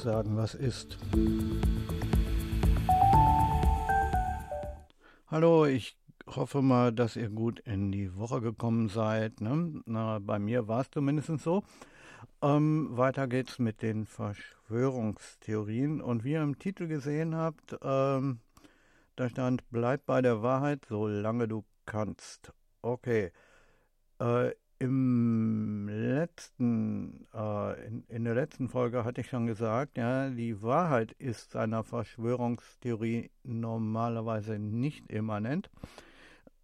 sagen, was ist. Hallo, ich hoffe mal, dass ihr gut in die Woche gekommen seid. Ne? Na, bei mir war es zumindest so. Ähm, weiter geht's mit den Verschwörungstheorien. Und wie ihr im Titel gesehen habt, ähm, da stand, bleib bei der Wahrheit, solange du kannst. Okay. Äh, Im letzten, äh, in, in, der letzten Folge hatte ich schon gesagt, ja, die Wahrheit ist einer Verschwörungstheorie normalerweise nicht immanent.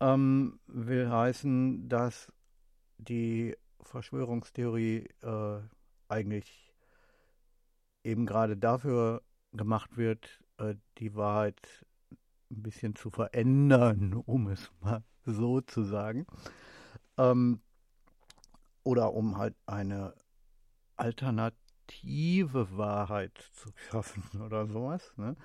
Ähm, will heißen, dass die Verschwörungstheorie äh, eigentlich eben gerade dafür gemacht wird, äh, die Wahrheit ein bisschen zu verändern, um es mal so zu sagen. Ähm, oder um halt eine alternative Wahrheit zu schaffen oder sowas. Ne?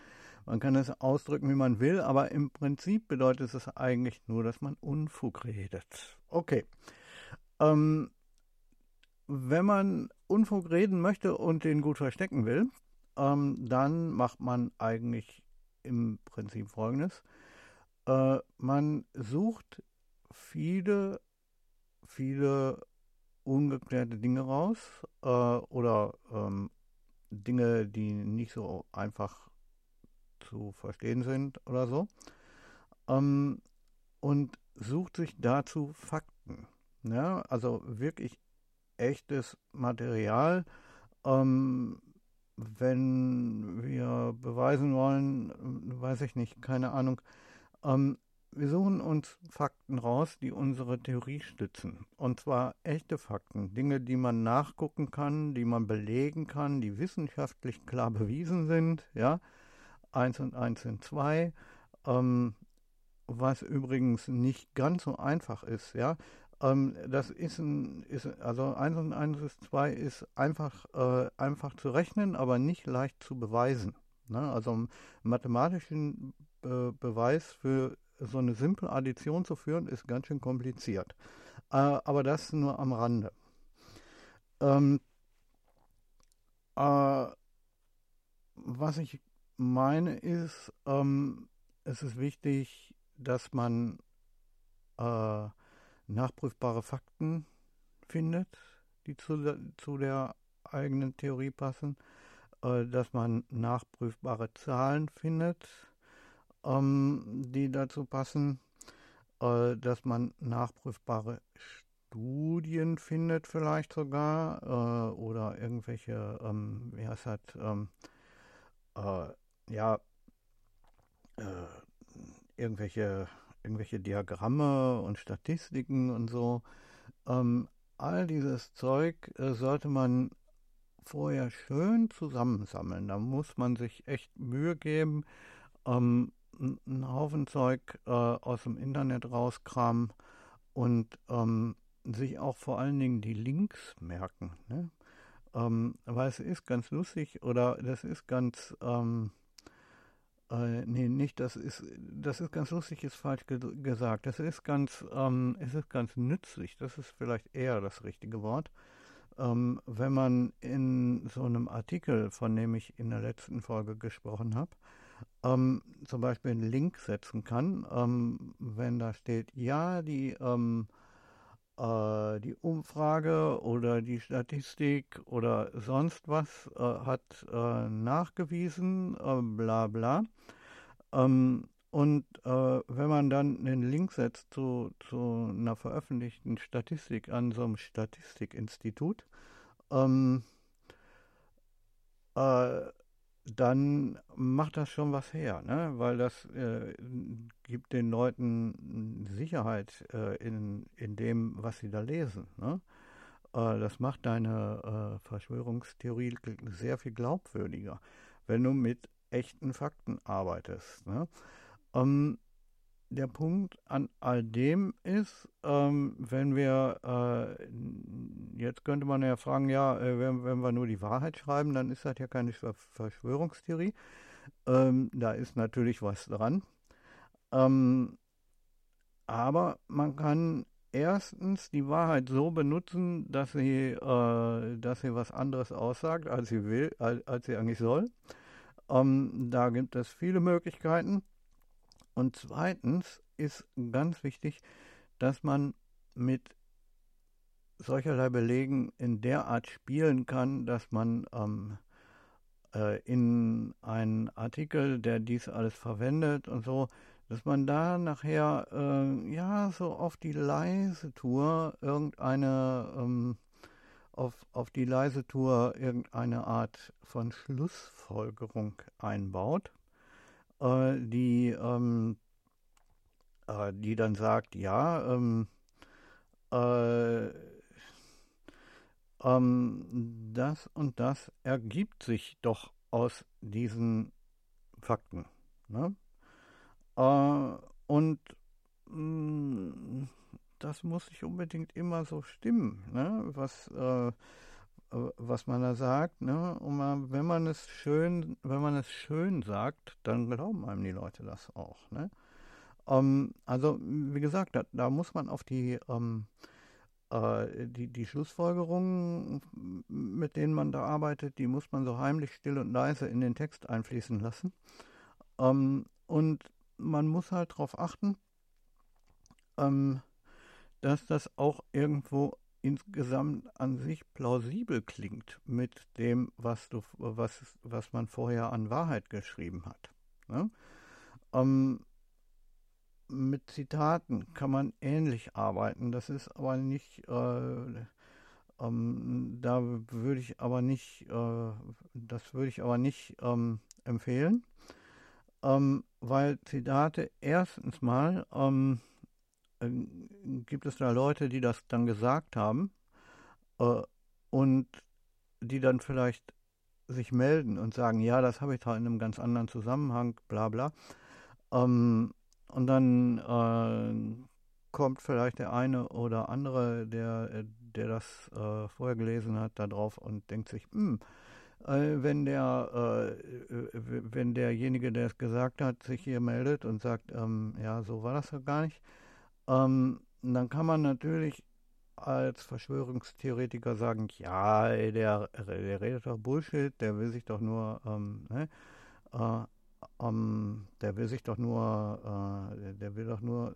Man kann es ausdrücken, wie man will, aber im Prinzip bedeutet es eigentlich nur, dass man Unfug redet. Okay. Ähm, wenn man Unfug reden möchte und den gut verstecken will, ähm, dann macht man eigentlich im Prinzip folgendes. Äh, man sucht viele, viele ungeklärte Dinge raus äh, oder ähm, Dinge, die nicht so einfach zu verstehen sind oder so. Ähm, und sucht sich dazu Fakten. Ja, also wirklich echtes Material. Ähm, wenn wir beweisen wollen, weiß ich nicht, keine Ahnung. Ähm, wir suchen uns Fakten raus, die unsere Theorie stützen. Und zwar echte Fakten, Dinge, die man nachgucken kann, die man belegen kann, die wissenschaftlich klar bewiesen sind. Ja, eins und eins sind zwei. Ähm, was übrigens nicht ganz so einfach ist. Ja, ähm, das ist ein, ist, also 1 und 1 ist 2 ist einfach, äh, einfach zu rechnen, aber nicht leicht zu beweisen. Ne? Also mathematischen äh, Beweis für so eine simple Addition zu führen, ist ganz schön kompliziert. Äh, aber das nur am Rande. Ähm, äh, was ich meine ist, ähm, es ist wichtig, dass man äh, nachprüfbare Fakten findet, die zu, zu der eigenen Theorie passen, äh, dass man nachprüfbare Zahlen findet, ähm, die dazu passen, äh, dass man nachprüfbare Studien findet vielleicht sogar äh, oder irgendwelche, ähm, wie heißt das, ähm, äh, ja, äh, irgendwelche irgendwelche Diagramme und Statistiken und so. Ähm, all dieses Zeug äh, sollte man vorher schön zusammensammeln. Da muss man sich echt Mühe geben, ähm, einen Haufen Zeug äh, aus dem Internet rauskramen und ähm, sich auch vor allen Dingen die Links merken. Ne? Ähm, weil es ist ganz lustig oder das ist ganz, ähm, äh, nee, nicht, das ist, das ist ganz lustig, ist falsch ge gesagt. Das ist ganz, ähm, es ist ganz nützlich, das ist vielleicht eher das richtige Wort. Ähm, wenn man in so einem Artikel, von dem ich in der letzten Folge gesprochen habe, ähm, zum Beispiel einen Link setzen kann, ähm, wenn da steht, ja, die, ähm, äh, die Umfrage oder die Statistik oder sonst was äh, hat äh, nachgewiesen, äh, bla bla. Ähm, und äh, wenn man dann einen Link setzt zu, zu einer veröffentlichten Statistik an so einem Statistikinstitut, ähm, äh, dann macht das schon was her, ne? weil das äh, gibt den Leuten Sicherheit äh, in, in dem, was sie da lesen. Ne? Äh, das macht deine äh, Verschwörungstheorie sehr viel glaubwürdiger, wenn du mit echten Fakten arbeitest. Ne? Ähm, der Punkt an all dem ist, ähm, wenn wir, äh, jetzt könnte man ja fragen, ja, äh, wenn, wenn, wir nur die Wahrheit schreiben, dann ist das ja keine Verschwörungstheorie. Ähm, da ist natürlich was dran. Ähm, aber man kann erstens die Wahrheit so benutzen, dass sie, äh, dass sie was anderes aussagt, als sie will, als, als sie eigentlich soll. Ähm, da gibt es viele Möglichkeiten. Und zweitens ist ganz wichtig, dass man mit solcherlei Belegen in der Art spielen kann, dass man ähm, äh, in einen Artikel, der dies alles verwendet und so, dass man da nachher äh, ja so auf die leise Tour irgendeine ähm, auf, auf die leise Tour irgendeine Art von Schlussfolgerung einbaut, äh, die ähm, äh, die dann sagt, ja, ähm, äh, ähm, das und das ergibt sich doch aus diesen Fakten. Ne? Äh, und mh, mm, das muss nicht unbedingt immer so stimmen, ne? was, äh, was man da sagt. Ne? Und man, wenn man es schön, wenn man es schön sagt, dann glauben einem die Leute das auch. Ne? Ähm, also wie gesagt, da, da, muss man auf die ähm, äh, die, die Schlussfolgerungen, mit denen man da arbeitet, die muss man so heimlich, still und leise in den Text einfließen lassen. Ähm, und man muss halt darauf achten, ähm, dass das auch irgendwo insgesamt an sich plausibel klingt mit dem, was du, was, was man vorher an Wahrheit geschrieben hat. Ne? Ähm, mit Zitaten kann man ähnlich arbeiten. Das ist aber nicht, äh, ähm, da würde ich aber nicht, äh, das würde ich aber nicht ähm, empfehlen, ähm, weil Zitate erstens mal ähm, äh, gibt es da Leute, die das dann gesagt haben äh, und die dann vielleicht sich melden und sagen, ja, das habe ich da in einem ganz anderen Zusammenhang, bla bla. Ähm, und dann äh, kommt vielleicht der eine oder andere, der, der das äh, vorher gelesen hat, da drauf und denkt sich, hm, äh, wenn der, äh, wenn derjenige, der es gesagt hat, sich hier meldet und sagt, ähm, ja, so war das ja gar nicht, ähm, dann kann man natürlich als Verschwörungstheoretiker sagen, ja, der, der redet doch Bullshit, der will sich doch nur, ähm, ne, äh, ähm, der will sich doch nur, äh, der will doch nur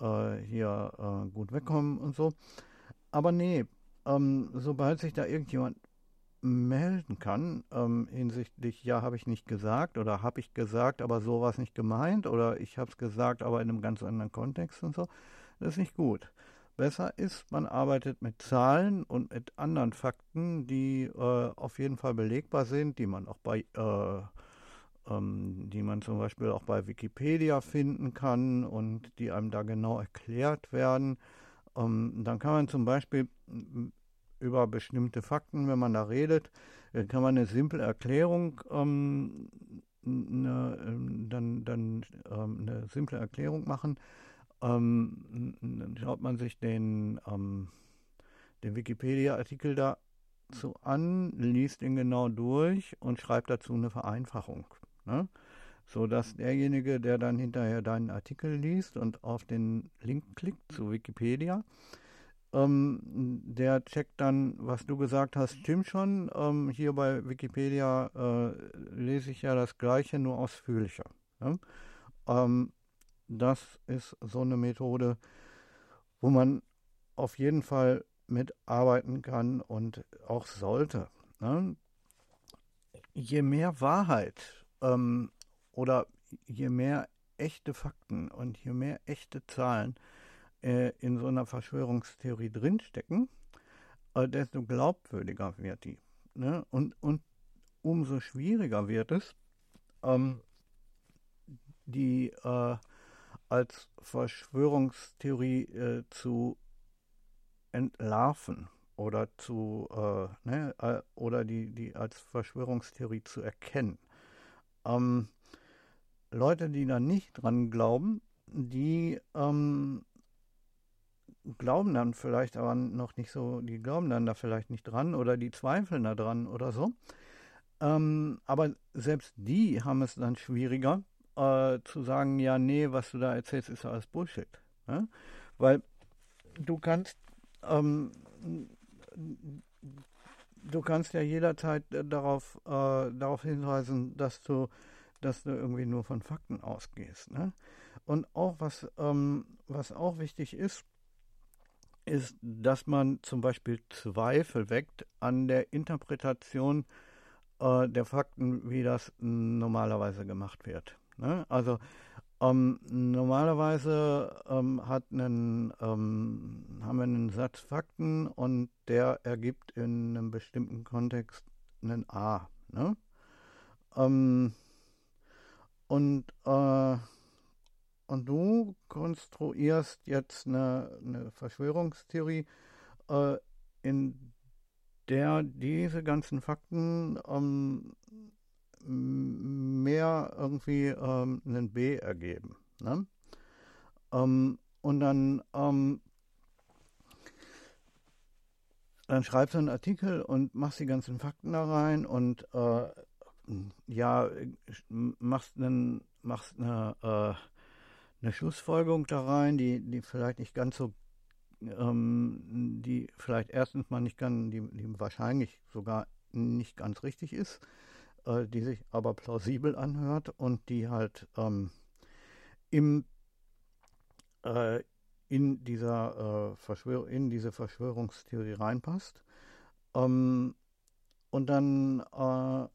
äh, äh, hier äh, gut wegkommen und so. Aber nee, ähm, sobald sich da irgendjemand melden kann, ähm, hinsichtlich, ja, habe ich nicht gesagt oder habe ich gesagt, aber so war es nicht gemeint oder ich habe es gesagt, aber in einem ganz anderen Kontext und so, das ist nicht gut. Besser ist, man arbeitet mit Zahlen und mit anderen Fakten, die äh, auf jeden Fall belegbar sind, die man auch bei äh, ähm, die man zum Beispiel auch bei Wikipedia finden kann und die einem da genau erklärt werden. Ähm, dann kann man zum Beispiel über bestimmte Fakten, wenn man da redet, äh, kann man eine simple Erklärung, ähm, eine, ähm, dann, dann ähm, eine simple Erklärung machen. Ähm, dann schaut man sich den, den Wikipedia-Artikel dazu an, liest ihn genau durch und schreibt dazu eine Vereinfachung. Ne? So dass derjenige, der dann hinterher deinen Artikel liest und auf den Link klickt zu Wikipedia, ähm, der checkt dann, was du gesagt hast, stimmt schon. Ähm, hier bei Wikipedia äh, lese ich ja das Gleiche, nur ausführlicher. Ne? Ähm, das ist so eine Methode, wo man auf jeden Fall mitarbeiten kann und auch sollte. Ne? Je mehr Wahrheit ähm, oder je mehr echte Fakten und je mehr echte Zahlen äh, in so einer Verschwörungstheorie drinstecken, äh, desto glaubwürdiger wird die. Ne? Und, und umso schwieriger wird es, ähm, die äh, als Verschwörungstheorie äh, zu entlarven oder zu äh, ne, äh, oder die, die als Verschwörungstheorie zu erkennen. Ähm, Leute, die da nicht dran glauben, die ähm, glauben dann vielleicht aber noch nicht so, die glauben dann da vielleicht nicht dran oder die zweifeln da dran oder so. Ähm, aber selbst die haben es dann schwieriger äh, zu sagen, ja, nee, was du da erzählst, ist alles Bullshit. Ne? Weil du kannst ähm, du kannst ja jederzeit äh, darauf, äh, darauf hinweisen, dass du, dass du irgendwie nur von Fakten ausgehst. Ne? Und auch was, ähm, was auch wichtig ist, ist, dass man zum Beispiel Zweifel weckt an der Interpretation äh, der Fakten, wie das normalerweise gemacht wird. Ne? Also ähm, normalerweise ähm, einen, ähm, haben wir einen Satz Fakten und der ergibt in einem bestimmten Kontext einen A. Ne? Ähm, und, äh, und du konstruierst jetzt eine, eine Verschwörungstheorie, äh, in der diese ganzen Fakten ähm, mehr irgendwie ähm, einen B ergeben. Ne? Ähm, und dann, ähm, dann schreibst du einen Artikel und machst die ganzen Fakten da rein und äh, ja, machst, einen, machst eine, äh, eine Schlussfolgerung da rein, die, die vielleicht nicht ganz so, ähm, die vielleicht erstens mal nicht ganz, die, die wahrscheinlich sogar nicht ganz richtig ist äh, die sich aber plausibel anhört und die halt ähm, im, äh, in, dieser, äh, Verschwör in diese Verschwörungstheorie reinpasst. Ähm, und dann, äh,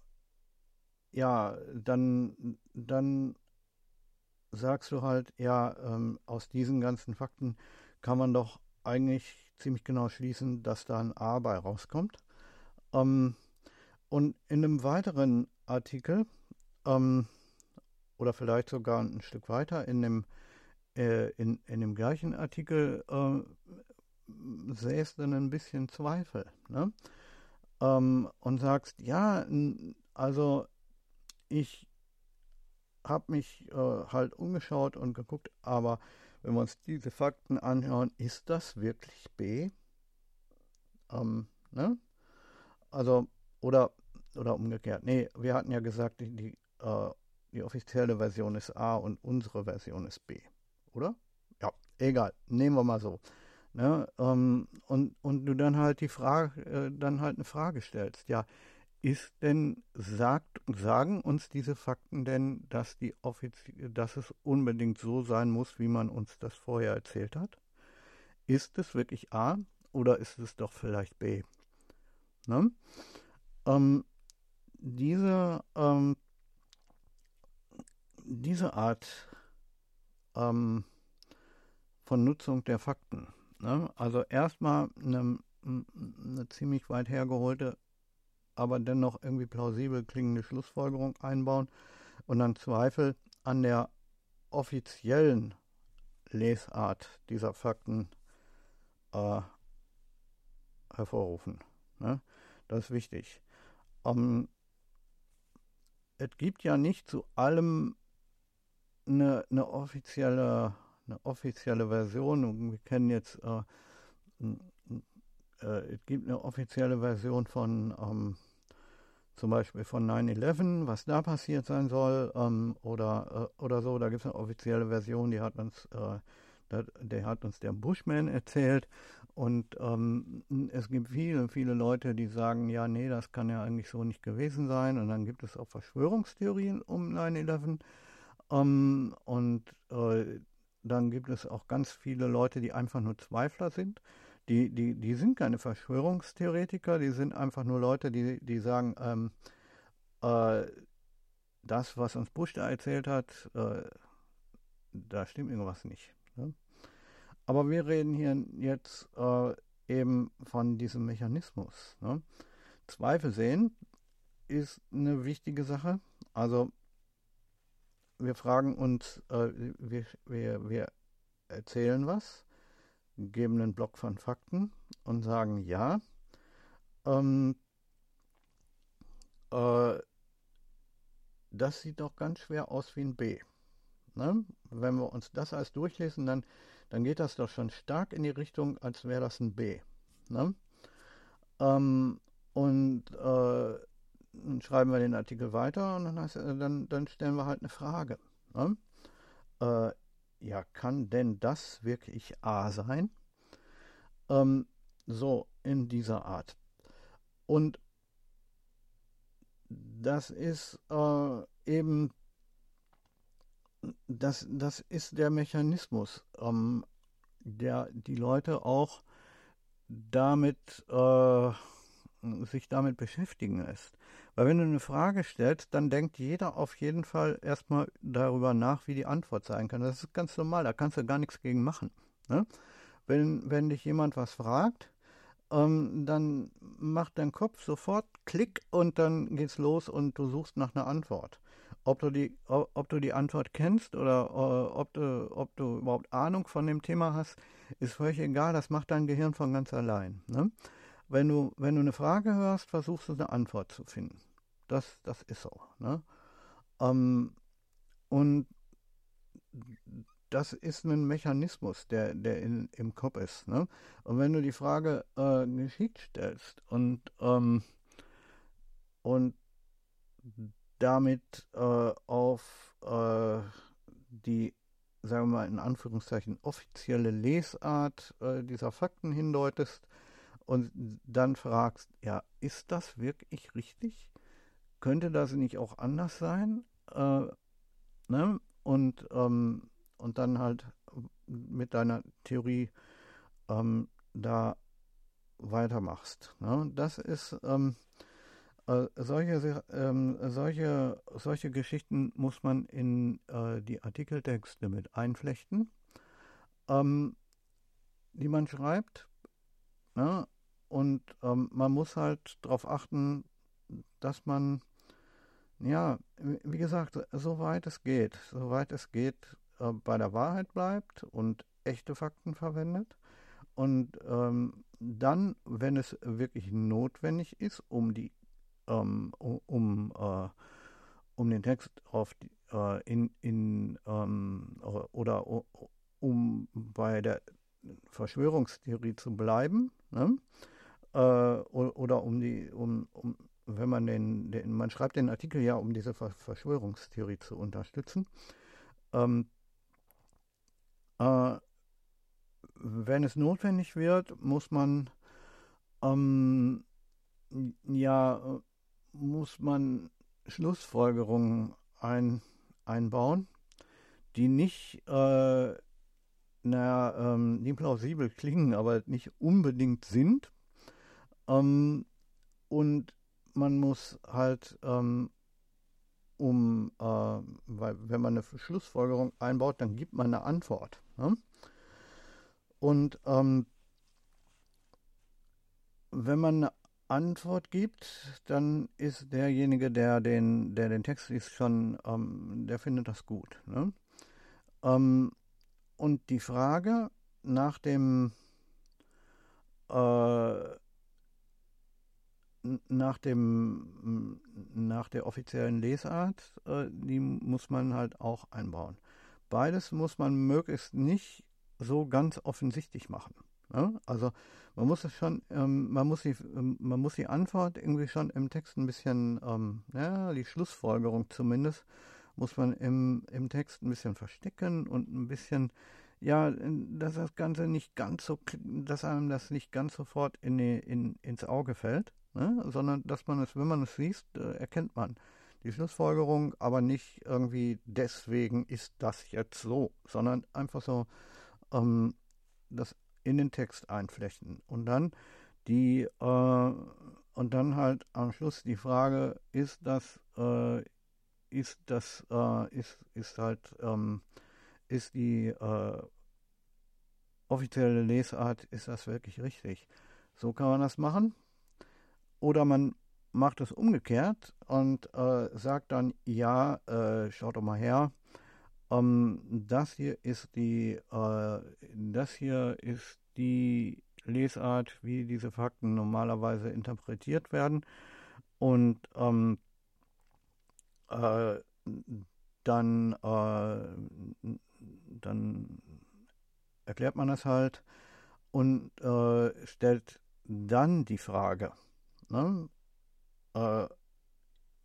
ja, dann, dann sagst du halt, ja, ähm, aus diesen ganzen Fakten kann man doch eigentlich ziemlich genau schließen, dass da ein A bei rauskommt. Ähm, und in einem weiteren Artikel, ähm, oder vielleicht sogar ein Stück weiter, in dem, äh, in, in dem gleichen Artikel äh, sähst du ein bisschen Zweifel. Ne? Ähm, und sagst, ja, also ich habe mich äh, halt umgeschaut und geguckt, aber wenn wir uns diese Fakten anschauen, ist das wirklich B? Ähm, ne? Also oder, oder umgekehrt. Nee, wir hatten ja gesagt, die, die, äh, die offizielle Version ist A und unsere Version ist B. Oder? Ja, egal. Nehmen wir mal so. Ne? Ähm, und, und du dann halt die Frage, äh, dann halt eine Frage stellst. Ja, ist denn, sagt, sagen uns diese Fakten denn, dass, die dass es unbedingt so sein muss, wie man uns das vorher erzählt hat? Ist es wirklich A oder ist es doch vielleicht B? Ne? Ähm, diese, ähm, diese Art ähm, von Nutzung der Fakten, ne? also erstmal eine, eine ziemlich weit hergeholte, aber dennoch irgendwie plausibel klingende Schlussfolgerung einbauen und dann Zweifel an der offiziellen Lesart dieser Fakten äh, hervorrufen. Ne? Das ist wichtig. Ähm, es gibt ja nicht zu allem eine, eine, offizielle, eine offizielle Version. Wir kennen jetzt, äh, äh, es gibt eine offizielle Version von ähm, zum Beispiel von 9-11, was da passiert sein soll, ähm, oder, äh, oder so. Da gibt es eine offizielle Version, die hat uns, äh, der, der, hat uns der Bushman erzählt. Und ähm, es gibt viele, viele Leute, die sagen, ja, nee, das kann ja eigentlich so nicht gewesen sein. Und dann gibt es auch Verschwörungstheorien um 9-11. Ähm, und äh, dann gibt es auch ganz viele Leute, die einfach nur Zweifler sind. Die, die, die sind keine Verschwörungstheoretiker, die sind einfach nur Leute, die, die sagen, ähm, äh, das, was uns Bush da erzählt hat, äh, da stimmt irgendwas nicht. Ne? Aber wir reden hier jetzt äh, eben von diesem Mechanismus. Ne? Zweifel sehen ist eine wichtige Sache. Also wir fragen uns, äh, wir, wir, wir erzählen was, geben einen Block von Fakten und sagen ja. Ähm, äh, das sieht doch ganz schwer aus wie ein B. Ne? Wenn wir uns das alles durchlesen, dann dann geht das doch schon stark in die Richtung, als wäre das ein B. Ne? Ähm, und äh, dann schreiben wir den Artikel weiter und dann, heißt, dann, dann stellen wir halt eine Frage. Ne? Äh, ja, kann denn das wirklich A sein? Ähm, so in dieser Art. Und das ist äh, eben, das, das ist der Mechanismus, ähm, der die Leute auch damit, äh, sich damit beschäftigen lässt. Weil wenn du eine Frage stellst, dann denkt jeder auf jeden Fall erstmal darüber nach, wie die Antwort sein kann. Das ist ganz normal, da kannst du gar nichts gegen machen. Ne? Wenn, wenn dich jemand was fragt, ähm, dann macht dein Kopf sofort Klick und dann geht's los und du suchst nach einer Antwort. Ob du die, ob du die Antwort kennst oder äh, ob, du, ob du überhaupt Ahnung von dem Thema hast, ist völlig egal. Das macht dein Gehirn von ganz allein. Ne? Wenn, du, wenn du eine Frage hörst, versuchst du eine Antwort zu finden. Das, das ist so. Ne? Ähm, und das ist ein Mechanismus, der, der in, im Kopf ist. Ne? Und wenn du die Frage äh, geschickt stellst und, ähm, und damit äh, auf äh, die, sagen wir mal in Anführungszeichen, offizielle Lesart äh, dieser Fakten hindeutest und dann fragst, ja, ist das wirklich richtig? Könnte das nicht auch anders sein? Äh, ne? Und ähm, und dann halt mit deiner Theorie ähm, da weitermachst. Ne? Das ist ähm, äh, solche, ähm, solche, solche Geschichten muss man in äh, die Artikeltexte mit einflechten, ähm, die man schreibt. Ne? Und ähm, man muss halt darauf achten, dass man, ja, wie gesagt, soweit es geht, soweit es geht, äh, bei der Wahrheit bleibt und echte Fakten verwendet. Und ähm, dann, wenn es wirklich notwendig ist, um die ähm, um, äh, um den Text auf die, äh, in, in ähm, oder um bei der Verschwörungstheorie zu bleiben, ne? Äh, oder um die, um, um wenn man den, den, man schreibt den Artikel ja, um diese Verschwörungstheorie zu unterstützen, ähm, äh, wenn es notwendig wird, muss man ähm, ja muss man Schlussfolgerungen ein, einbauen, die nicht äh, naja, ähm, die plausibel klingen, aber nicht unbedingt sind. Ähm, und man muss halt ähm, um, äh, weil wenn man eine Schlussfolgerung einbaut, dann gibt man eine Antwort. Ne? Und ähm, wenn man eine Antwort gibt, dann ist derjenige, der den, der den Text liest, schon, ähm, der findet das gut. Ne? Ähm, und die Frage nach dem äh, nach dem nach der offiziellen Lesart, äh, die muss man halt auch einbauen. Beides muss man möglichst nicht so ganz offensichtlich machen. Ne? Also man muss es schon, ähm, man muss die, ähm, man muss die Antwort irgendwie schon im Text ein bisschen, ähm, ja, die Schlussfolgerung zumindest, muss man im, im Text ein bisschen verstecken und ein bisschen, ja, dass das Ganze nicht ganz so, dass einem das nicht ganz sofort in in, ins Auge fällt ne? sondern dass man es, wenn man es liest, äh, erkennt man die Schlussfolgerung, aber nicht irgendwie deswegen ist das jetzt so, sondern einfach so ähm, das in den Text einflechten. Und dann die äh, und dann halt am Schluss die Frage ist das äh, ist das äh, ist ist halt ähm, ist die äh, offizielle Lesart ist das wirklich richtig? So kann man das machen oder man macht es umgekehrt und äh, sagt dann, ja, äh, schaut doch mal her, ähm, das hier ist die, äh, das hier ist die Lesart, wie diese Fakten normalerweise interpretiert werden. Und ähm, äh, dann, äh, dann erklärt man das halt und äh, stellt dann die Frage, ne? Äh,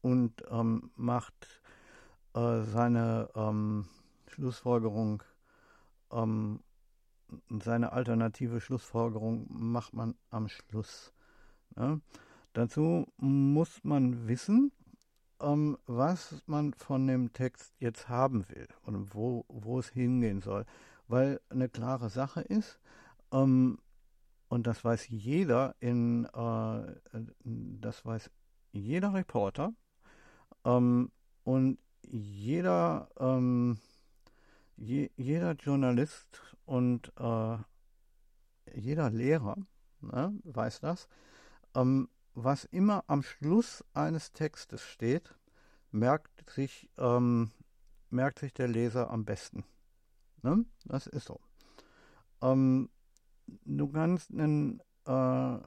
und ähm, macht äh, seine ähm, Schlussfolgerung ähm, seine alternative Schlussfolgerung macht man am Schluss. Ne? Dazu muss man wissen, ähm, was man von dem Text jetzt haben will und wo, wo es hingehen soll. Weil eine klare Sache ist, ähm, und das weiß jeder in, äh, das weiß jeder Reporter ähm, und jeder, ähm, je, jeder Journalist und äh, jeder Lehrer ne, weiß das. Ähm, was immer am Schluss eines Textes steht, merkt sich, ähm, merkt sich der Leser am besten. Ne? Das ist so. Ähm, du kannst einen, äh,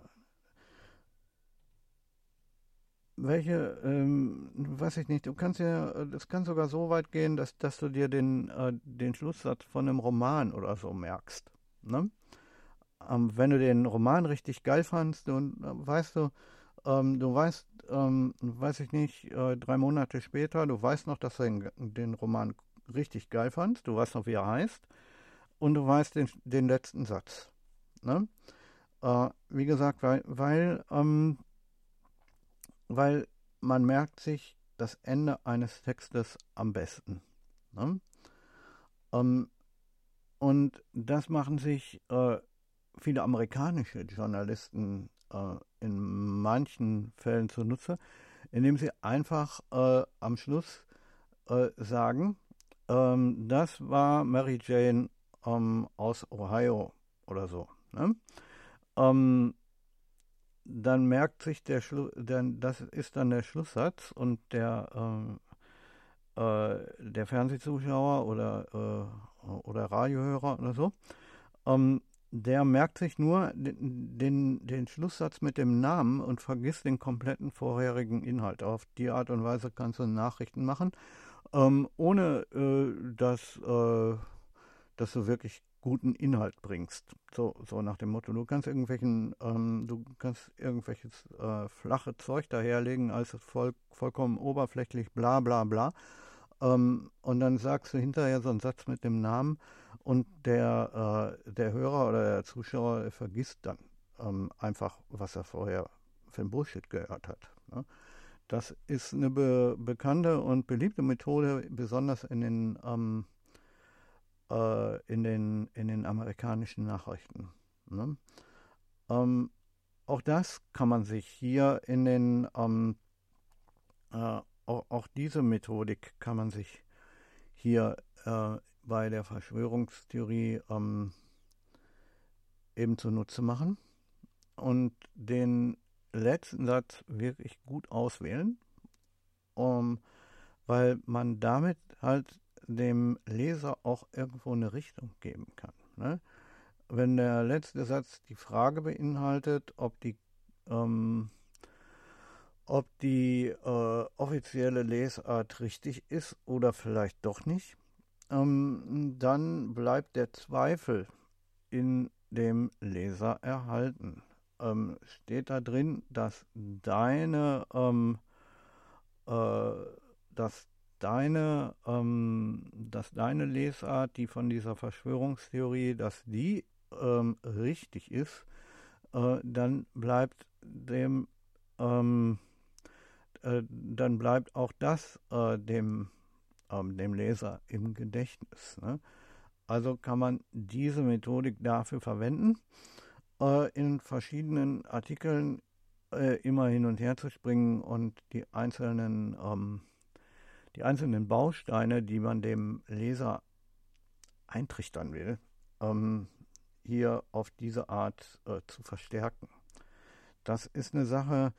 welche, ähm, weiß ich nicht, du kannst ja, das kann sogar so weit gehen, dass, dass du dir den, äh, den Schlusssatz von einem Roman oder so merkst. Ne? Ähm, wenn du den Roman richtig geil fandst, und äh, weißt du, ähm, du weißt, ähm, weiß ich nicht, äh, drei Monate später, du weißt noch, dass du den, den, Roman richtig geil fandst, du weißt noch, wie er heißt, und du weißt den, den letzten Satz. Ne? Äh, wie gesagt, weil, weil, ähm, weil man merkt sich das Ende eines Textes am besten. Ne? Ähm, und das machen sich äh, viele amerikanische Journalisten äh, in manchen Fällen zunutze, indem sie einfach äh, am Schluss äh, sagen, ähm, das war Mary Jane ähm, aus Ohio oder so. Ne? Ähm, dann merkt sich der Schluss, das ist dann der Schlusssatz und der, ähm, äh, der Fernsehzuschauer oder, äh, oder Radiohörer oder so, ähm, der merkt sich nur den, den, den, Schlusssatz mit dem Namen und vergisst den kompletten vorherigen Inhalt. Auf die Art und Weise kannst du Nachrichten machen, ähm, ohne äh, dass, äh, dass du wirklich guten Inhalt bringst. So, so nach dem Motto, du kannst irgendwelchen, ähm, du kannst irgendwelches äh, flache Zeug daherlegen, als voll, vollkommen oberflächlich, bla bla bla. Ähm, und dann sagst du hinterher so einen Satz mit dem Namen und der, äh, der Hörer oder der Zuschauer vergisst dann ähm, einfach, was er vorher für ein Bullshit gehört hat. Ne? Das ist eine be bekannte und beliebte Methode, besonders in den, ähm, äh, in den, in den amerikanischen Nachrichten. Ne? Ähm, auch das kann man sich hier in den, ähm, äh, auch, auch, diese Methodik kann man sich hier äh, bei der Verschwörungstheorie ähm, eben zunutze machen und den letzten Satz wirklich gut auswählen, um, weil man damit halt dem Leser auch irgendwo eine Richtung geben kann. Ne? Wenn der letzte Satz die Frage beinhaltet, ob die, ähm, ob die äh, offizielle Lesart richtig ist oder vielleicht doch nicht, ähm, dann bleibt der Zweifel in dem Leser erhalten. Ähm, steht da drin, dass deine, ähm, äh, dass deine, ähm, dass deine Lesart, die von dieser Verschwörungstheorie, dass die ähm, richtig ist, äh, dann bleibt dem, ähm, äh, dann bleibt auch das äh, dem ähm, dem Leser im Gedächtnis. Ne? Also kann man diese Methodik dafür verwenden, äh, in verschiedenen Artikeln äh, immer hin und her zu springen und die einzelnen, ähm, die einzelnen Bausteine, die man dem Leser eintrichtern will, ähm, hier auf diese Art äh, zu verstärken. Das ist eine Sache,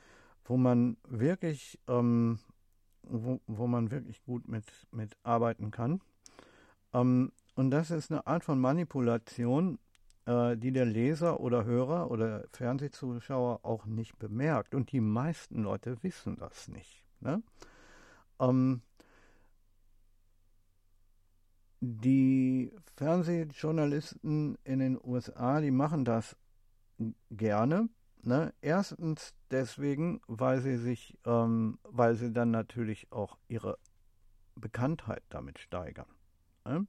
wo man wirklich ähm, wo, wo man wirklich gut mit, mit arbeiten kann. Ähm, und das ist eine Art von Manipulation, äh, die der Leser oder Hörer oder Fernsehzuschauer auch nicht bemerkt. Und die meisten Leute wissen das nicht. Ne? Ähm, die Fernsehjournalisten in den USA, die machen das gerne, Ne? Erstens deswegen, weil sie sich, ähm, weil sie dann natürlich auch ihre Bekanntheit damit steigern. Ne?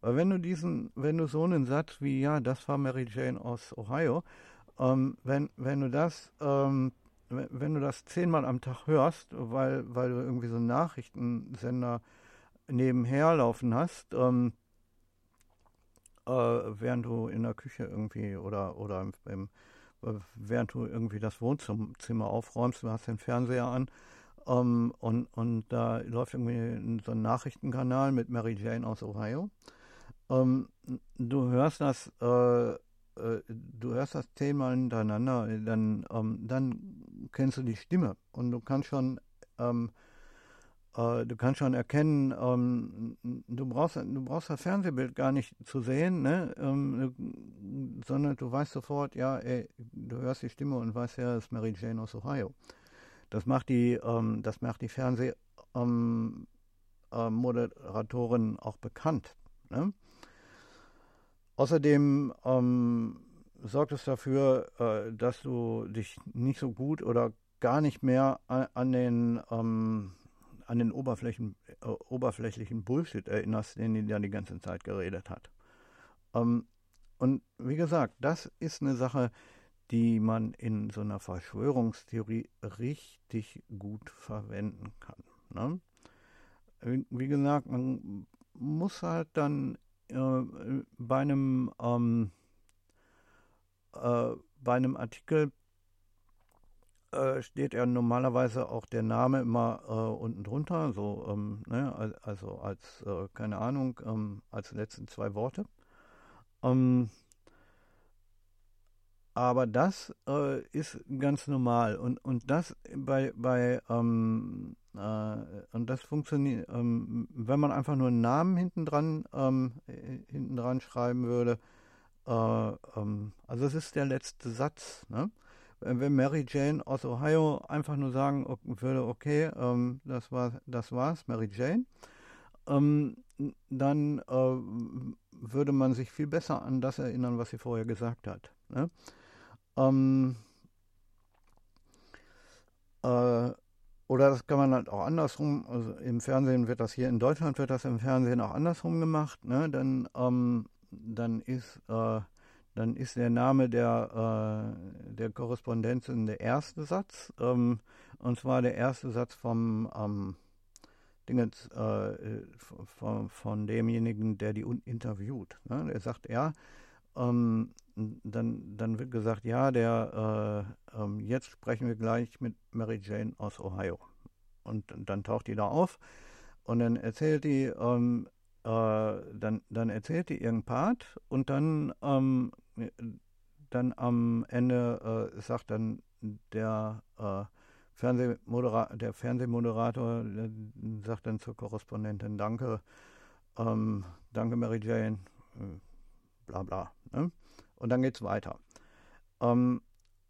Weil wenn du diesen, wenn du so einen Satz wie, ja, das war Mary Jane aus Ohio, ähm, wenn, wenn du das, ähm, wenn, du das zehnmal am Tag hörst, weil, weil du irgendwie so einen Nachrichtensender nebenher laufen hast, ähm, äh, während du in der Küche irgendwie oder, oder im, im, während du irgendwie das Wohnzimmer aufräumst, du hast den Fernseher an ähm, und, und da läuft irgendwie so ein Nachrichtenkanal mit Mary Jane aus Ohio. Ähm, du hörst das, äh, äh, du hörst das zehnmal hintereinander, dann, ähm, dann kennst du die Stimme und du kannst schon ähm, äh, du kannst schon erkennen, ähm, du, brauchst, du brauchst das Fernsehbild gar nicht zu sehen, ne? Ähm, sondern du weißt sofort, ja, ey, du hörst die Stimme und weißt ja, das ist Mary Jane aus Ohio. Das macht die, ähm, das macht die Fernsehmoderatorin ähm, äh, auch bekannt. Ne? Außerdem ähm, sorgt es dafür, äh, dass du dich nicht so gut oder gar nicht mehr an, an den ähm, an den Oberflächen, äh, oberflächlichen Bullshit erinnerst, den die da die ganze Zeit geredet hat. Ähm, und wie gesagt, das ist eine Sache, die man in so einer Verschwörungstheorie richtig gut verwenden kann. Ne? Wie gesagt, man muss halt dann äh, bei einem ähm, äh, bei einem Artikel äh, steht ja normalerweise auch der Name immer äh, unten drunter, so, ähm, ne, also als, äh, keine Ahnung, ähm, als letzten zwei Worte. Ähm, aber das äh, ist ganz normal und, und das bei, bei ähm, äh, und das funktioniert, ähm, wenn man einfach nur einen Namen hinten dran, ähm, hinten schreiben würde, also es ist der letzte Satz, ne? Wenn Mary Jane aus Ohio einfach nur sagen würde, okay, ähm, das war das war's, Mary Jane, ähm, dann äh, würde man sich viel besser an das erinnern, was sie vorher gesagt hat. Ne? Ähm, äh, oder das kann man halt auch andersrum, also im Fernsehen wird das hier in Deutschland wird das im Fernsehen auch andersrum gemacht, ne? dann, ähm, dann ist äh, dann ist der Name der, äh, der Korrespondentin der erste Satz, ähm, und zwar der erste Satz vom ähm, Dingens, äh, von, von, demjenigen, der die interviewt. Ne? Der sagt, ja, ähm, dann, dann wird gesagt, ja, der, äh, ähm, jetzt sprechen wir gleich mit Mary Jane aus Ohio. Und dann taucht die da auf und dann erzählt die, ähm, äh, dann, dann erzählt die ihren Part und dann ähm, dann am Ende äh, sagt dann der, äh, Fernsehmodera der Fernsehmoderator, der sagt dann zur Korrespondentin, danke, ähm, danke Mary Jane, äh, bla bla. Ne? Und dann geht es weiter. Ähm,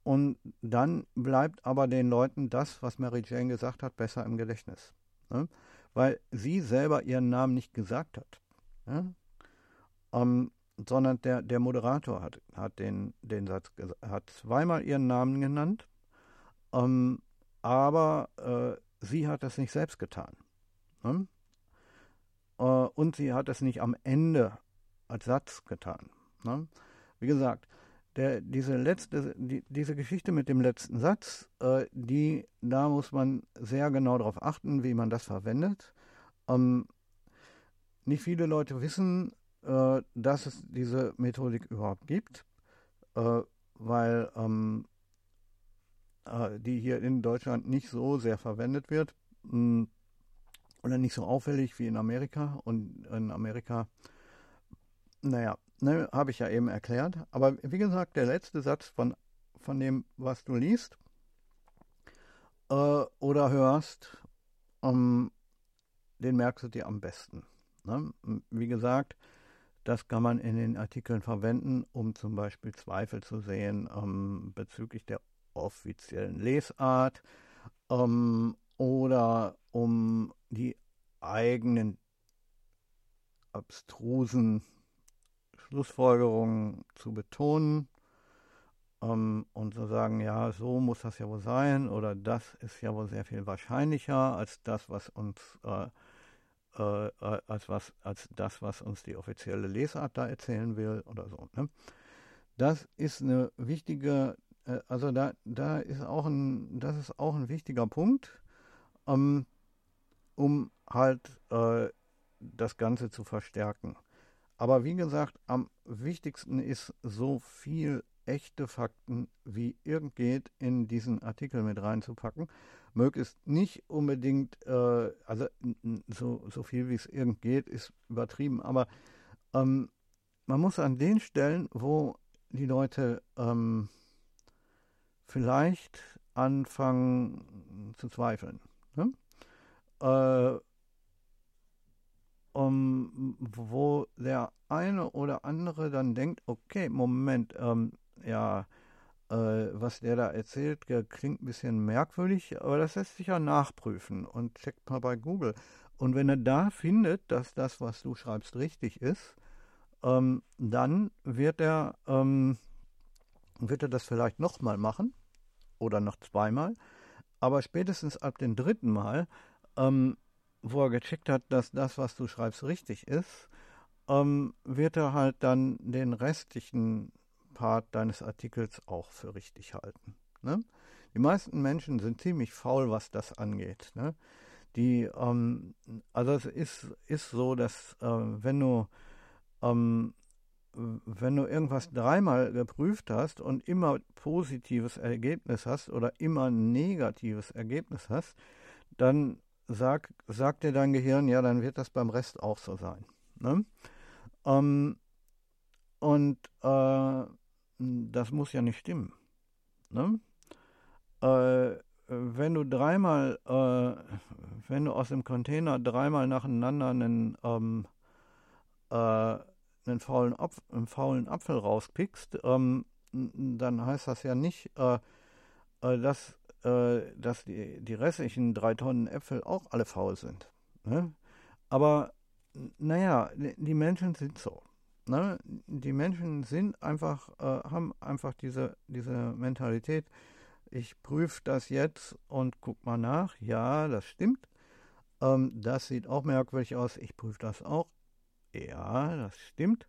und dann bleibt aber den Leuten das, was Mary Jane gesagt hat, besser im Gedächtnis. Ne? Weil sie selber ihren Namen nicht gesagt hat. Ne? Ähm, sondern der, der Moderator hat, hat den, den Satz hat zweimal ihren Namen genannt, ähm, aber äh, sie hat das nicht selbst getan. Ne? Äh, und sie hat es nicht am Ende als Satz getan. Ne? Wie gesagt, der, diese, letzte, die, diese Geschichte mit dem letzten Satz, äh, die, da muss man sehr genau darauf achten, wie man das verwendet. Ähm, nicht viele Leute wissen, äh, dass es diese Methodik überhaupt gibt, äh, weil ähm, äh, die hier in Deutschland nicht so sehr verwendet wird mh, hm, oder nicht so auffällig wie in Amerika. Und in Amerika, naja, ne, habe ich ja eben erklärt. Aber wie gesagt, der letzte Satz von, von dem, was du liest äh, oder hörst, ähm, den merkst du dir am besten. Ne? Wie gesagt, das kann man in den Artikeln verwenden, um zum Beispiel Zweifel zu sehen ähm, bezüglich der offiziellen Lesart ähm, oder um die eigenen abstrusen Schlussfolgerungen zu betonen ähm, und zu sagen, ja, so muss das ja wohl sein oder das ist ja wohl sehr viel wahrscheinlicher als das, was uns äh, äh, als, was, als das, was uns die offizielle Lesart da erzählen will oder so. Ne? Das ist eine wichtige, äh, also da, da ist auch ein, das ist auch ein wichtiger Punkt, ähm, um halt äh, das Ganze zu verstärken. Aber wie gesagt, am wichtigsten ist so viel echte Fakten wie irgend geht in diesen Artikel mit reinzupacken. Möglichst nicht unbedingt, äh, also so, so viel wie es irgend geht, ist übertrieben, aber ähm, man muss an den Stellen, wo die Leute ähm, vielleicht anfangen zu zweifeln, ne? äh, um, wo der eine oder andere dann denkt, okay, Moment, ähm, ja, äh, was der da erzählt, klingt ein bisschen merkwürdig, aber das lässt sich ja nachprüfen und checkt mal bei Google. Und wenn er da findet, dass das, was du schreibst, richtig ist, ähm, dann wird er, ähm, wird er das vielleicht nochmal machen oder noch zweimal, aber spätestens ab dem dritten Mal, ähm, wo er gecheckt hat, dass das, was du schreibst, richtig ist, ähm, wird er halt dann den restlichen Part deines Artikels auch für richtig halten. Ne? Die meisten Menschen sind ziemlich faul, was das angeht. Ne? Die, ähm, also es ist, ist so, dass äh, wenn du ähm, wenn du irgendwas dreimal geprüft hast und immer positives Ergebnis hast oder immer negatives Ergebnis hast, dann sag, sagt dir dein Gehirn, ja, dann wird das beim Rest auch so sein. Ne? Ähm, und äh, das muss ja nicht stimmen. Ne? Äh, wenn du dreimal, äh, wenn du aus dem Container dreimal nacheinander einen, ähm, äh, einen, faulen, Apf einen faulen Apfel rauspickst, ähm, dann heißt das ja nicht, äh, äh, dass, dass die, die restlichen drei Tonnen Äpfel auch alle faul sind. Ne? Aber naja, die Menschen sind so. Ne? Die Menschen sind einfach, äh, haben einfach diese, diese Mentalität, ich prüfe das jetzt und guck mal nach. Ja, das stimmt. Ähm, das sieht auch merkwürdig aus. Ich prüfe das auch. Ja, das stimmt.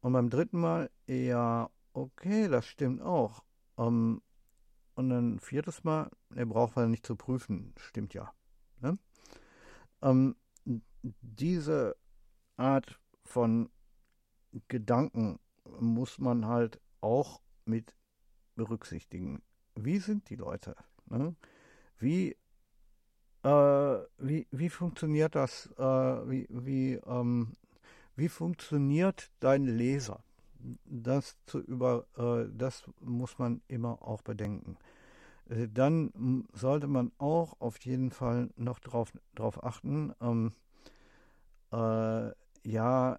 Und beim dritten Mal, ja, okay, das stimmt auch. Ähm, und dann viertes Mal, er braucht man nicht zu prüfen. Stimmt ja. Ne? Ähm, diese Art von Gedanken muss man halt auch mit berücksichtigen. Wie sind die Leute? Ne? Wie, äh, wie, wie funktioniert das? Äh, wie, wie, ähm, wie funktioniert dein Leser? Das zu über, äh, das muss man immer auch bedenken. Äh, dann sollte man auch auf jeden Fall noch darauf drauf achten, ähm, äh, ja,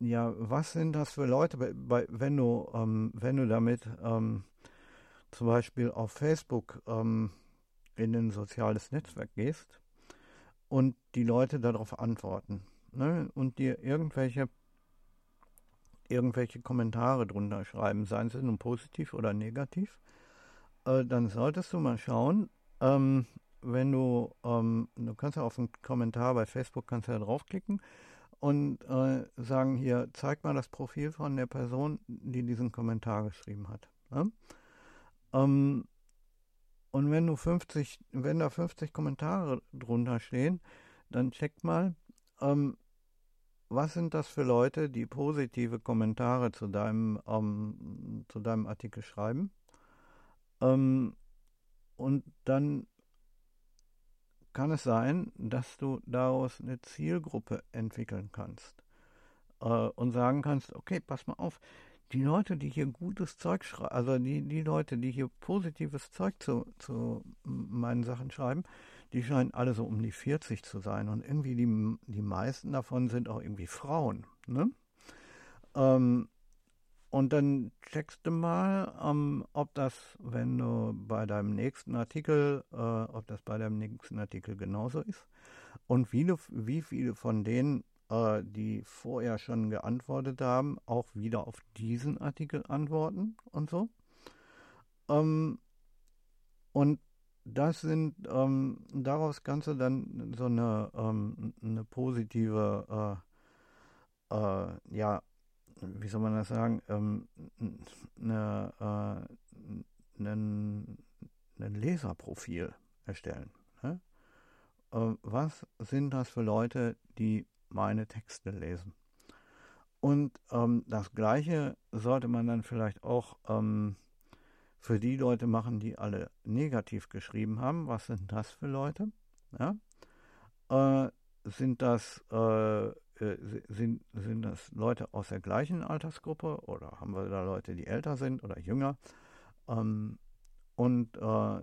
ja, was sind das für Leute, bei, bei, wenn, du, ähm, wenn du damit ähm, zum Beispiel auf Facebook ähm, in ein soziales Netzwerk gehst und die Leute darauf antworten ne, und dir irgendwelche irgendwelche Kommentare drunter schreiben, seien sie nun positiv oder negativ, äh, dann solltest du mal schauen, ähm, wenn du, ähm, du kannst ja auf einen Kommentar bei Facebook, kannst ja draufklicken und äh, sagen hier, zeig mal das Profil von der Person, die diesen Kommentar geschrieben hat. Ja? Ähm, und wenn du 50, wenn da 50 Kommentare drunter stehen, dann check mal, ähm, was sind das für Leute, die positive Kommentare zu deinem, ähm, zu deinem Artikel schreiben? Ähm, und dann kann es sein, dass du daraus eine Zielgruppe entwickeln kannst äh, und sagen kannst, okay, pass mal auf, die Leute, die hier gutes Zeug schreiben, also die, die Leute, die hier positives Zeug zu, zu meinen Sachen schreiben, die scheinen alle so um die 40 zu sein und irgendwie die, die meisten davon sind auch irgendwie Frauen. Ne? Ähm, und dann checkst du mal, ähm, ob das, wenn du bei deinem nächsten Artikel, äh, ob das bei deinem nächsten Artikel genauso ist. Und wie, du, wie viele von denen, äh, die vorher schon geantwortet haben, auch wieder auf diesen Artikel antworten und so. Ähm, und das sind, ähm, daraus kannst du dann so eine, ähm, eine positive, äh, äh, ja, wie soll man das sagen, ähm, eine, äh, ein, ein Leserprofil erstellen. Ne? Äh, was sind das für Leute, die meine Texte lesen? Und ähm, das Gleiche sollte man dann vielleicht auch ähm, für die Leute machen, die alle negativ geschrieben haben. Was sind das für Leute? Ja? Äh, sind das äh, äh sind, sind das Leute aus der gleichen Altersgruppe oder haben wir da Leute, die älter sind oder jünger? Ähm, und äh,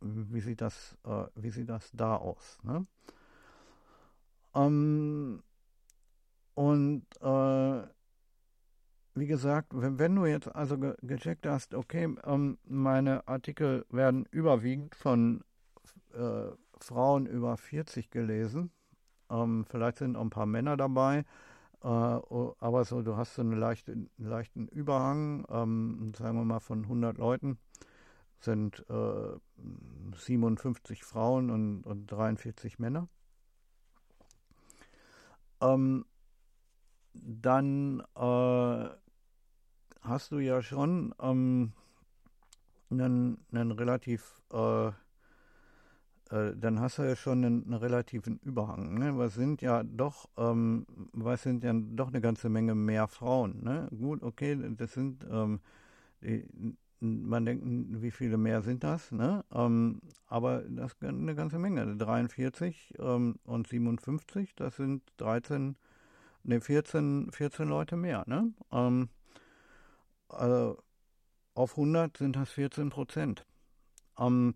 wie sieht das, äh, wie sieht das da aus? Ne? Ähm, und äh, wie gesagt, wenn, wenn, du jetzt also ge gecheckt hast, okay, ähm, meine Artikel werden überwiegend von äh, Frauen über 40 gelesen, ähm, vielleicht sind auch ein paar Männer dabei, äh, aber so, du hast so einen leichten, leichten Überhang, ähm, sagen wir mal von 100 Leuten sind äh, 57 Frauen und, und 43 Männer. Ähm, dann äh, hast du ja schon ähm, einen, einen relativ, äh, äh, dann hast du ja schon einen, einen relativen Überhang. Ne? Was sind ja doch, ähm, was sind ja doch eine ganze Menge mehr Frauen. Ne? Gut, okay, das sind ähm, die, man denkt, wie viele mehr sind das, ne? Ähm, aber das ist eine ganze Menge. 43 ähm, und 57, das sind 13, ne, 14, 14 Leute mehr, ne? Ähm, also auf 100 sind das 14 Prozent. Ähm,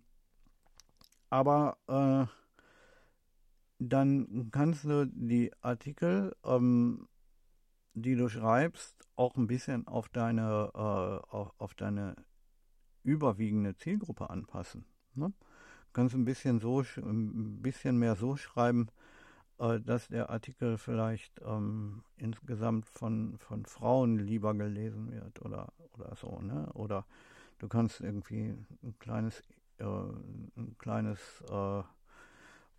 aber äh, dann kannst du die Artikel, ähm, die du schreibst, auch ein bisschen auf deine, äh, auf, auf deine überwiegende Zielgruppe anpassen. Ne? Du kannst ein bisschen so, ein bisschen mehr so schreiben, dass der Artikel vielleicht ähm, insgesamt von, von Frauen lieber gelesen wird oder, oder so, ne? Oder du kannst irgendwie ein kleines, äh, ein kleines, äh,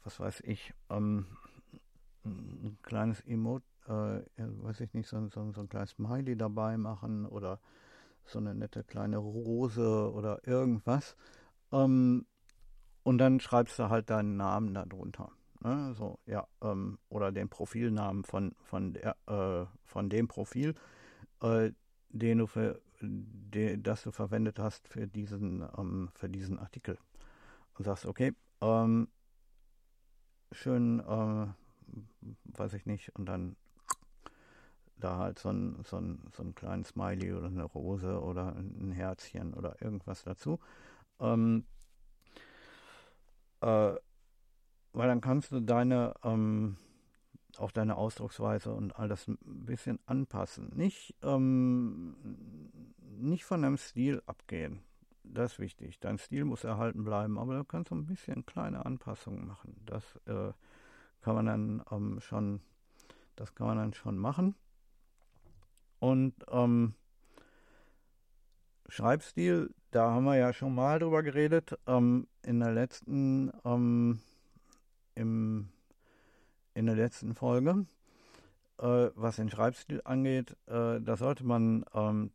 was weiß ich, ähm, ein kleines Emote, äh, weiß ich nicht, so, so, so ein kleines Smiley dabei machen oder so eine nette kleine Rose oder irgendwas. Ähm, und dann schreibst du halt deinen Namen darunter. Ne? Ja, ähm, oder den Profilnamen von, von, der, äh, von dem Profil, äh, den du für, de, das du verwendet hast für diesen, ähm, für diesen Artikel. Und sagst, okay, ähm, schön, äh, weiß ich nicht, und dann da halt so ein, so, ein, so ein kleines Smiley oder eine Rose oder ein Herzchen oder irgendwas dazu. Ähm, äh, weil dann kannst du deine, ähm, auch deine Ausdrucksweise und all das ein bisschen anpassen. Nicht, ähm, nicht von deinem Stil abgehen. Das ist wichtig. Dein Stil muss erhalten bleiben, aber du kannst so ein bisschen kleine Anpassungen machen. Das äh, kann man dann ähm, schon, das kann man dann schon machen. Und ähm, Schreibstil, da haben wir ja schon mal drüber geredet, ähm, in der letzten, ähm, im, in der letzten Folge. Äh, was den Schreibstil angeht, äh, da sollte man ähm,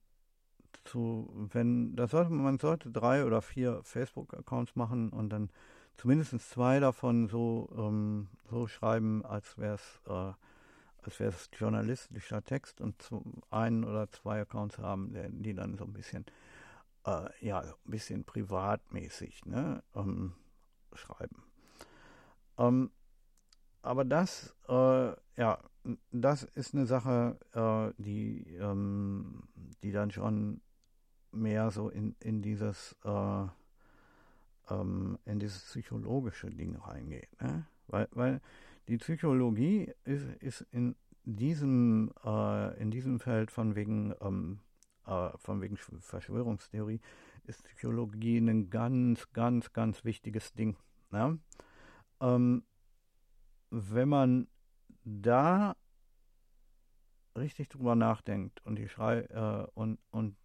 zu, wenn, da sollte man, sollte drei oder vier Facebook-Accounts machen und dann zumindest zwei davon so, ähm, so schreiben, als wäre es äh, als wäre es journalistischer Text und zu ein oder zwei Accounts haben, die dann so ein bisschen, äh, ja, ein bisschen privatmäßig ne, ähm, schreiben. Ähm, aber das, äh, ja, das ist eine Sache, äh, die, ähm, die dann schon mehr so in, in dieses äh, ähm, in dieses psychologische Ding reingeht. Ne? Weil, weil die Psychologie ist, ist in diesem, äh, in diesem Feld von wegen, ähm, äh, von wegen Verschwörungstheorie ist Psychologie ein ganz, ganz, ganz wichtiges Ding. Ne? Ähm, wenn man da richtig drüber nachdenkt und die Schrei äh, und, und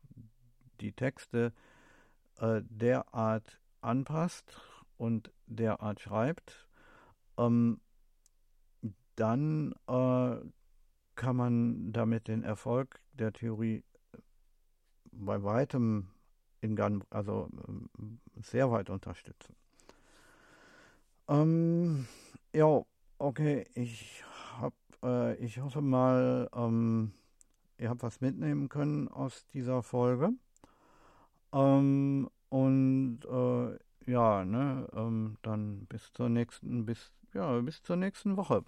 die Texte äh, derart anpasst und derart schreibt, ähm, dann äh, kann man damit den Erfolg der Theorie bei weitem in also sehr weit unterstützen. Ähm, ja, okay, ich hab, äh, ich hoffe mal, ähm, ihr habt was mitnehmen können aus dieser Folge. Ähm, und äh, ja, ne, ähm, dann bis zur nächsten, bis, ja, bis zur nächsten Woche.